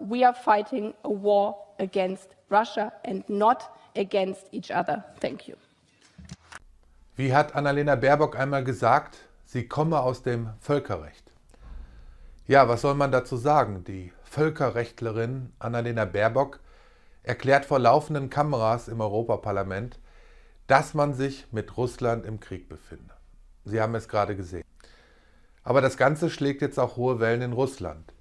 we are fighting a war against Russia and not against each other. Thank you. Wie hat Annalena Baerbock einmal gesagt, sie komme aus dem Völkerrecht. Ja, was soll man dazu sagen? Die Völkerrechtlerin Annalena Baerbock erklärt vor laufenden Kameras im Europaparlament, dass man sich mit Russland im Krieg befinde. Sie haben es gerade gesehen. Aber das Ganze schlägt jetzt auch hohe Wellen in Russland.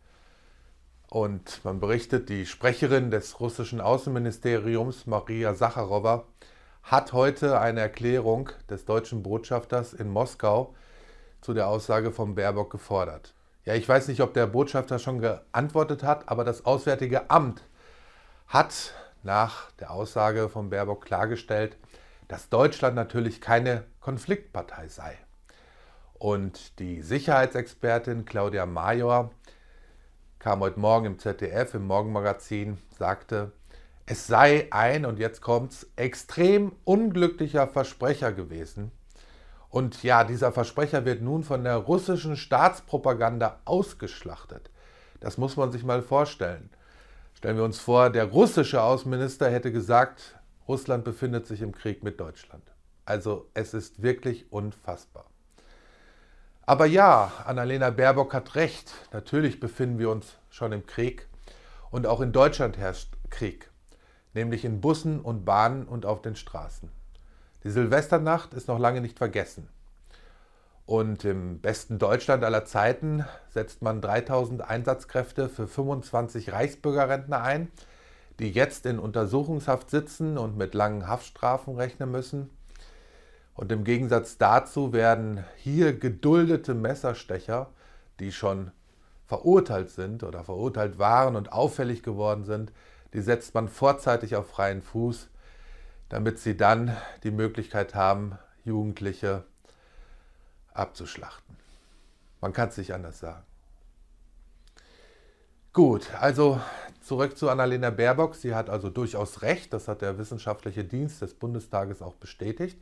Und man berichtet, die Sprecherin des russischen Außenministeriums, Maria Sacharowa, hat heute eine Erklärung des deutschen Botschafters in Moskau zu der Aussage von Baerbock gefordert. Ja, ich weiß nicht, ob der Botschafter schon geantwortet hat, aber das Auswärtige Amt hat nach der Aussage von Baerbock klargestellt, dass Deutschland natürlich keine Konfliktpartei sei. Und die Sicherheitsexpertin Claudia Major kam heute Morgen im ZDF, im Morgenmagazin, sagte, es sei ein, und jetzt kommt's, extrem unglücklicher Versprecher gewesen. Und ja, dieser Versprecher wird nun von der russischen Staatspropaganda ausgeschlachtet. Das muss man sich mal vorstellen. Stellen wir uns vor, der russische Außenminister hätte gesagt, Russland befindet sich im Krieg mit Deutschland. Also es ist wirklich unfassbar. Aber ja, Annalena Baerbock hat recht. Natürlich befinden wir uns schon im Krieg. Und auch in Deutschland herrscht Krieg. Nämlich in Bussen und Bahnen und auf den Straßen. Die Silvesternacht ist noch lange nicht vergessen. Und im besten Deutschland aller Zeiten setzt man 3000 Einsatzkräfte für 25 Reichsbürgerrentner ein, die jetzt in Untersuchungshaft sitzen und mit langen Haftstrafen rechnen müssen. Und im Gegensatz dazu werden hier geduldete Messerstecher, die schon verurteilt sind oder verurteilt waren und auffällig geworden sind, die setzt man vorzeitig auf freien Fuß, damit sie dann die Möglichkeit haben, Jugendliche abzuschlachten. Man kann es nicht anders sagen. Gut, also zurück zu Annalena Baerbock. Sie hat also durchaus recht, das hat der wissenschaftliche Dienst des Bundestages auch bestätigt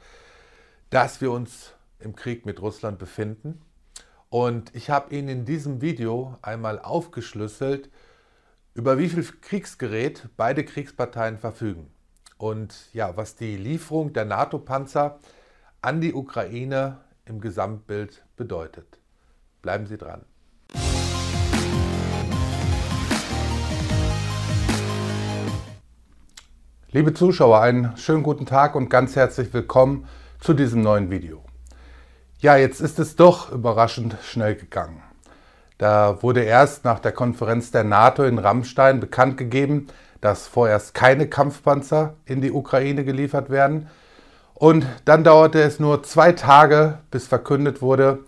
dass wir uns im Krieg mit Russland befinden. Und ich habe Ihnen in diesem Video einmal aufgeschlüsselt, über wie viel Kriegsgerät beide Kriegsparteien verfügen. Und ja, was die Lieferung der NATO-Panzer an die Ukraine im Gesamtbild bedeutet. Bleiben Sie dran. Liebe Zuschauer, einen schönen guten Tag und ganz herzlich willkommen zu diesem neuen Video. Ja, jetzt ist es doch überraschend schnell gegangen. Da wurde erst nach der Konferenz der NATO in Rammstein bekannt gegeben, dass vorerst keine Kampfpanzer in die Ukraine geliefert werden. Und dann dauerte es nur zwei Tage, bis verkündet wurde,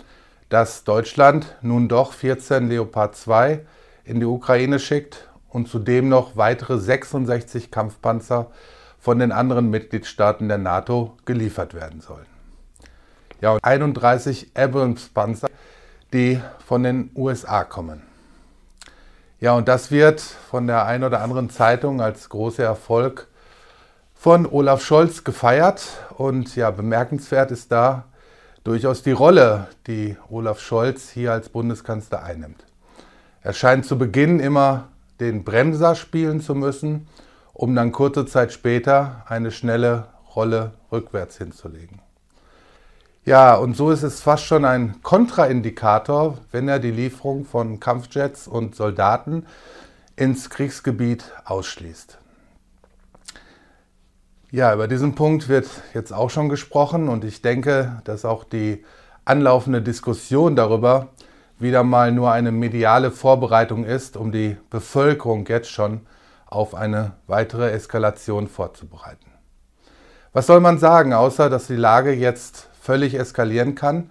dass Deutschland nun doch 14 Leopard 2 in die Ukraine schickt und zudem noch weitere 66 Kampfpanzer von den anderen Mitgliedstaaten der NATO geliefert werden sollen. Ja, und 31 Abrams-Panzer, die von den USA kommen. Ja, und das wird von der einen oder anderen Zeitung als großer Erfolg von Olaf Scholz gefeiert. Und ja, bemerkenswert ist da durchaus die Rolle, die Olaf Scholz hier als Bundeskanzler einnimmt. Er scheint zu Beginn immer den Bremser spielen zu müssen um dann kurze Zeit später eine schnelle Rolle rückwärts hinzulegen. Ja, und so ist es fast schon ein Kontraindikator, wenn er die Lieferung von Kampfjets und Soldaten ins Kriegsgebiet ausschließt. Ja, über diesen Punkt wird jetzt auch schon gesprochen und ich denke, dass auch die anlaufende Diskussion darüber wieder mal nur eine mediale Vorbereitung ist, um die Bevölkerung jetzt schon auf eine weitere Eskalation vorzubereiten. Was soll man sagen, außer dass die Lage jetzt völlig eskalieren kann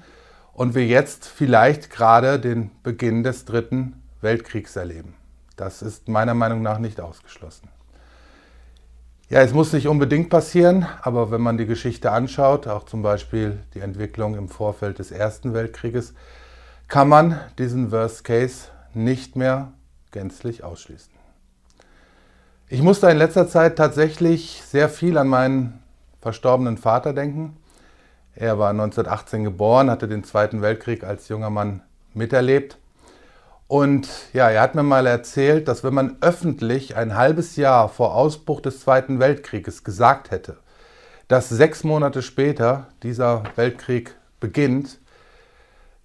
und wir jetzt vielleicht gerade den Beginn des Dritten Weltkriegs erleben. Das ist meiner Meinung nach nicht ausgeschlossen. Ja, es muss nicht unbedingt passieren, aber wenn man die Geschichte anschaut, auch zum Beispiel die Entwicklung im Vorfeld des Ersten Weltkrieges, kann man diesen Worst Case nicht mehr gänzlich ausschließen. Ich musste in letzter Zeit tatsächlich sehr viel an meinen verstorbenen Vater denken. Er war 1918 geboren, hatte den Zweiten Weltkrieg als junger Mann miterlebt. Und ja, er hat mir mal erzählt, dass wenn man öffentlich ein halbes Jahr vor Ausbruch des Zweiten Weltkrieges gesagt hätte, dass sechs Monate später dieser Weltkrieg beginnt,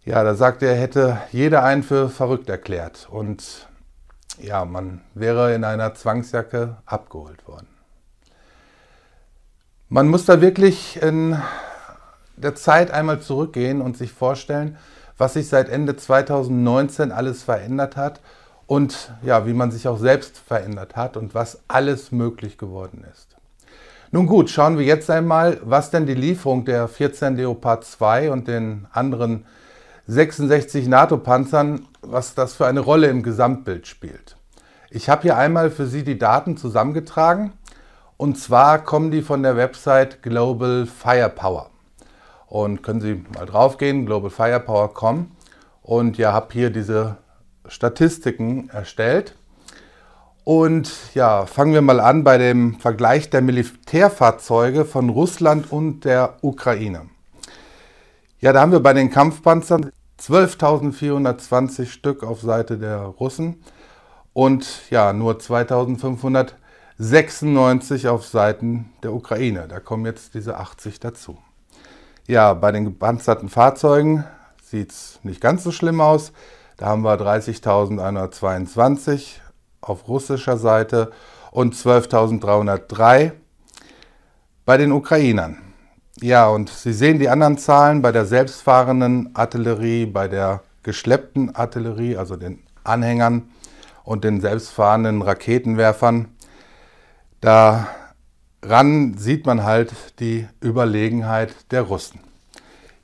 ja, da sagt er, hätte jeder einen für verrückt erklärt und ja, man wäre in einer Zwangsjacke abgeholt worden. Man muss da wirklich in der Zeit einmal zurückgehen und sich vorstellen, was sich seit Ende 2019 alles verändert hat und ja, wie man sich auch selbst verändert hat und was alles möglich geworden ist. Nun gut, schauen wir jetzt einmal, was denn die Lieferung der 14 Leopard 2 und den anderen 66 NATO-Panzern, was das für eine Rolle im Gesamtbild spielt. Ich habe hier einmal für Sie die Daten zusammengetragen und zwar kommen die von der Website Global Firepower. Und können Sie mal draufgehen, globalfirepower.com und ja, habe hier diese Statistiken erstellt. Und ja, fangen wir mal an bei dem Vergleich der Militärfahrzeuge von Russland und der Ukraine. Ja, da haben wir bei den Kampfpanzern 12.420 Stück auf Seite der Russen und ja, nur 2.596 auf Seiten der Ukraine. Da kommen jetzt diese 80 dazu. Ja, bei den gepanzerten Fahrzeugen sieht es nicht ganz so schlimm aus. Da haben wir 30.122 auf russischer Seite und 12.303 bei den Ukrainern. Ja, und Sie sehen die anderen Zahlen bei der selbstfahrenden Artillerie, bei der geschleppten Artillerie, also den Anhängern und den selbstfahrenden Raketenwerfern. Daran sieht man halt die Überlegenheit der Russen.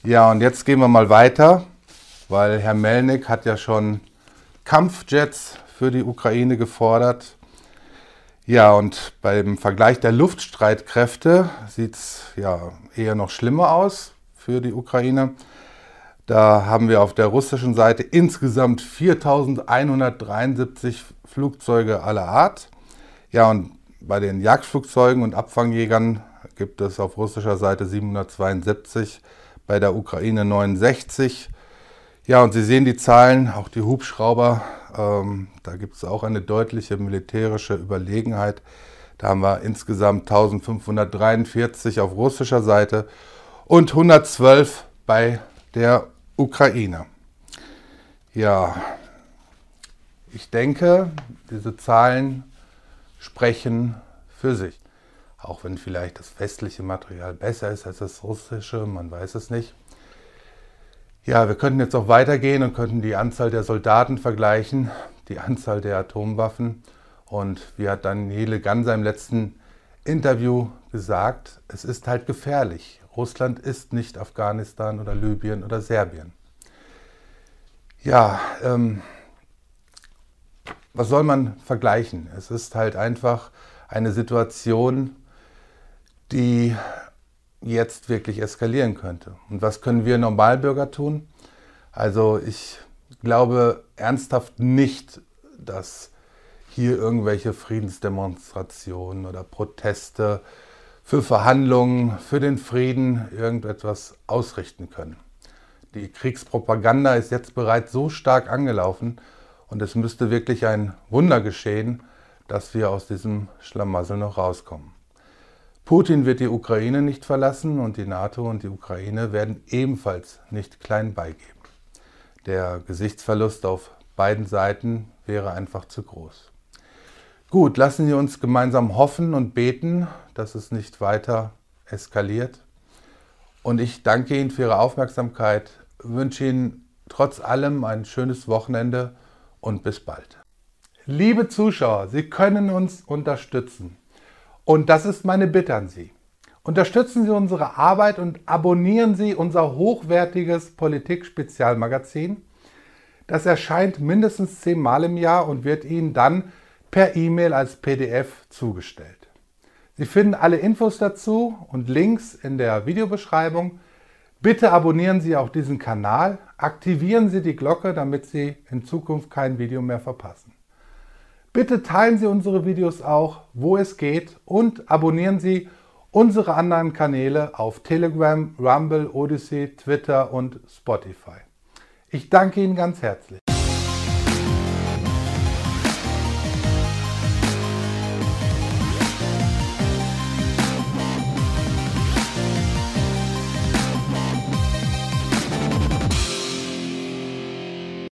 Ja, und jetzt gehen wir mal weiter, weil Herr Melnik hat ja schon Kampfjets für die Ukraine gefordert. Ja, und beim Vergleich der Luftstreitkräfte sieht es ja eher noch schlimmer aus für die Ukraine. Da haben wir auf der russischen Seite insgesamt 4173 Flugzeuge aller Art. Ja, und bei den Jagdflugzeugen und Abfangjägern gibt es auf russischer Seite 772, bei der Ukraine 69. Ja, und Sie sehen die Zahlen, auch die Hubschrauber ähm, da gibt es auch eine deutliche militärische Überlegenheit. Da haben wir insgesamt 1543 auf russischer Seite und 112 bei der Ukraine. Ja, ich denke, diese Zahlen sprechen für sich. Auch wenn vielleicht das westliche Material besser ist als das russische, man weiß es nicht. Ja, wir könnten jetzt auch weitergehen und könnten die Anzahl der Soldaten vergleichen, die Anzahl der Atomwaffen. Und wie hat Daniele Ganser im letzten Interview gesagt, es ist halt gefährlich. Russland ist nicht Afghanistan oder Libyen oder Serbien. Ja, ähm, was soll man vergleichen? Es ist halt einfach eine Situation, die jetzt wirklich eskalieren könnte. Und was können wir Normalbürger tun? Also ich glaube ernsthaft nicht, dass hier irgendwelche Friedensdemonstrationen oder Proteste für Verhandlungen, für den Frieden irgendetwas ausrichten können. Die Kriegspropaganda ist jetzt bereits so stark angelaufen und es müsste wirklich ein Wunder geschehen, dass wir aus diesem Schlamassel noch rauskommen. Putin wird die Ukraine nicht verlassen und die NATO und die Ukraine werden ebenfalls nicht klein beigeben. Der Gesichtsverlust auf beiden Seiten wäre einfach zu groß. Gut, lassen Sie uns gemeinsam hoffen und beten, dass es nicht weiter eskaliert. Und ich danke Ihnen für Ihre Aufmerksamkeit, wünsche Ihnen trotz allem ein schönes Wochenende und bis bald. Liebe Zuschauer, Sie können uns unterstützen. Und das ist meine Bitte an Sie. Unterstützen Sie unsere Arbeit und abonnieren Sie unser hochwertiges Politik-Spezialmagazin. Das erscheint mindestens zehnmal im Jahr und wird Ihnen dann per E-Mail als PDF zugestellt. Sie finden alle Infos dazu und Links in der Videobeschreibung. Bitte abonnieren Sie auch diesen Kanal, aktivieren Sie die Glocke, damit Sie in Zukunft kein Video mehr verpassen. Bitte teilen Sie unsere Videos auch, wo es geht und abonnieren Sie unsere anderen Kanäle auf Telegram, Rumble, Odyssey, Twitter und Spotify. Ich danke Ihnen ganz herzlich.